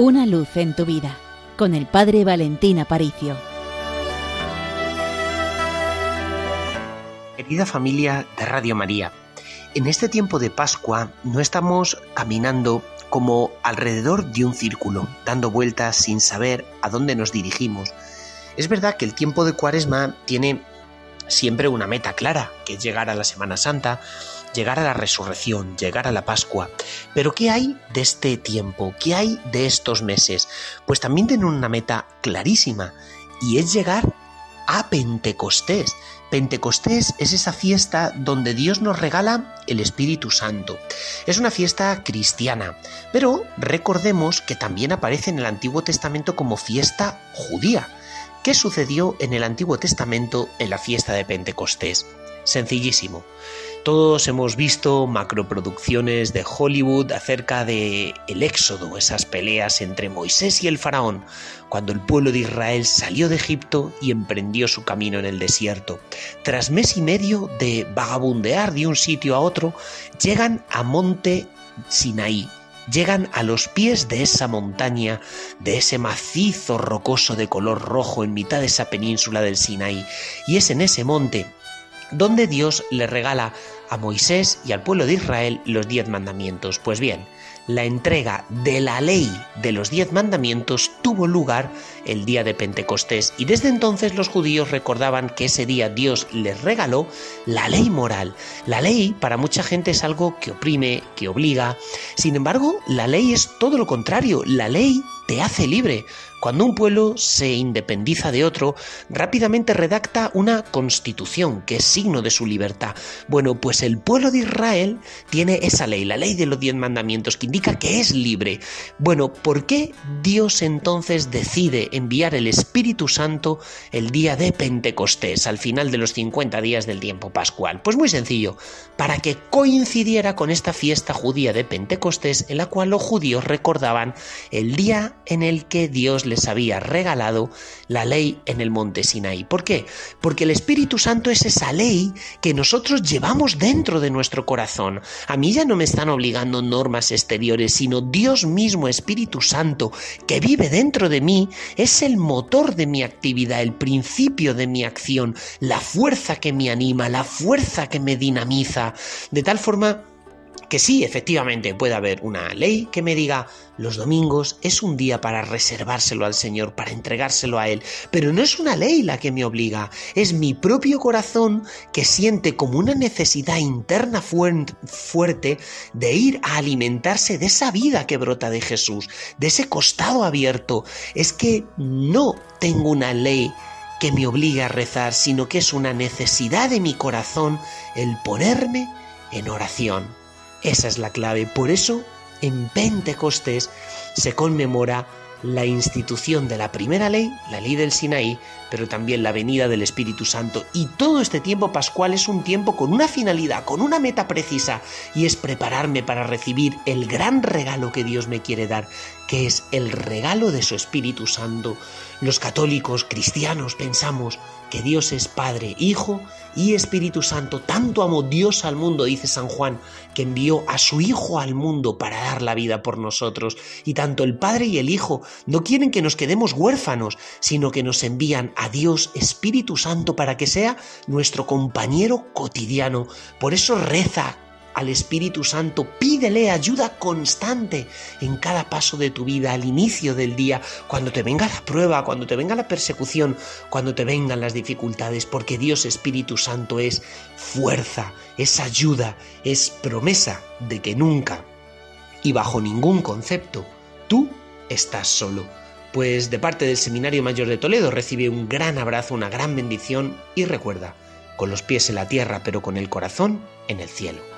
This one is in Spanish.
Una luz en tu vida con el Padre Valentín Aparicio. Querida familia de Radio María, en este tiempo de Pascua no estamos caminando como alrededor de un círculo, dando vueltas sin saber a dónde nos dirigimos. Es verdad que el tiempo de Cuaresma tiene siempre una meta clara, que es llegar a la Semana Santa, llegar a la resurrección, llegar a la Pascua. Pero ¿qué hay de este tiempo? ¿Qué hay de estos meses? Pues también tienen una meta clarísima y es llegar a Pentecostés. Pentecostés es esa fiesta donde Dios nos regala el Espíritu Santo. Es una fiesta cristiana, pero recordemos que también aparece en el Antiguo Testamento como fiesta judía. ¿Qué sucedió en el Antiguo Testamento en la fiesta de Pentecostés? Sencillísimo. Todos hemos visto macroproducciones de Hollywood acerca de el éxodo, esas peleas entre Moisés y el faraón, cuando el pueblo de Israel salió de Egipto y emprendió su camino en el desierto. Tras mes y medio de vagabundear de un sitio a otro, llegan a monte Sinaí, llegan a los pies de esa montaña, de ese macizo rocoso de color rojo en mitad de esa península del Sinaí, y es en ese monte donde Dios le regala a Moisés y al pueblo de Israel los diez mandamientos. Pues bien, la entrega de la ley de los diez mandamientos tuvo lugar el día de Pentecostés y desde entonces los judíos recordaban que ese día Dios les regaló la ley moral. La ley para mucha gente es algo que oprime, que obliga. Sin embargo, la ley es todo lo contrario. La ley te hace libre. Cuando un pueblo se independiza de otro, rápidamente redacta una constitución que es signo de su libertad. Bueno, pues el pueblo de Israel tiene esa ley, la ley de los diez mandamientos, que indica que es libre. Bueno, ¿por qué Dios entonces decide enviar el Espíritu Santo el día de Pentecostés, al final de los 50 días del tiempo pascual? Pues muy sencillo, para que coincidiera con esta fiesta judía de Pentecostés en la cual los judíos recordaban el día en el que Dios les había regalado la ley en el monte Sinaí. ¿Por qué? Porque el Espíritu Santo es esa ley que nosotros llevamos dentro de nuestro corazón. A mí ya no me están obligando normas exteriores, sino Dios mismo, Espíritu Santo, que vive dentro de mí, es el motor de mi actividad, el principio de mi acción, la fuerza que me anima, la fuerza que me dinamiza, de tal forma que sí, efectivamente, puede haber una ley que me diga los domingos es un día para reservárselo al Señor, para entregárselo a Él, pero no es una ley la que me obliga, es mi propio corazón que siente como una necesidad interna fuerte de ir a alimentarse de esa vida que brota de Jesús, de ese costado abierto. Es que no tengo una ley que me obliga a rezar, sino que es una necesidad de mi corazón el ponerme en oración. Esa es la clave. Por eso, en Pentecostés se conmemora la institución de la primera ley, la ley del Sinaí, pero también la venida del Espíritu Santo. Y todo este tiempo pascual es un tiempo con una finalidad, con una meta precisa, y es prepararme para recibir el gran regalo que Dios me quiere dar, que es el regalo de su Espíritu Santo. Los católicos cristianos pensamos que Dios es Padre, Hijo y Espíritu Santo. Tanto amó Dios al mundo, dice San Juan, que envió a su Hijo al mundo para dar la vida por nosotros. Y tanto el Padre y el Hijo no quieren que nos quedemos huérfanos, sino que nos envían a Dios Espíritu Santo para que sea nuestro compañero cotidiano. Por eso reza al Espíritu Santo, pídele ayuda constante en cada paso de tu vida, al inicio del día, cuando te venga la prueba, cuando te venga la persecución, cuando te vengan las dificultades, porque Dios Espíritu Santo es fuerza, es ayuda, es promesa de que nunca y bajo ningún concepto tú estás solo. Pues de parte del Seminario Mayor de Toledo recibe un gran abrazo, una gran bendición y recuerda, con los pies en la tierra pero con el corazón en el cielo.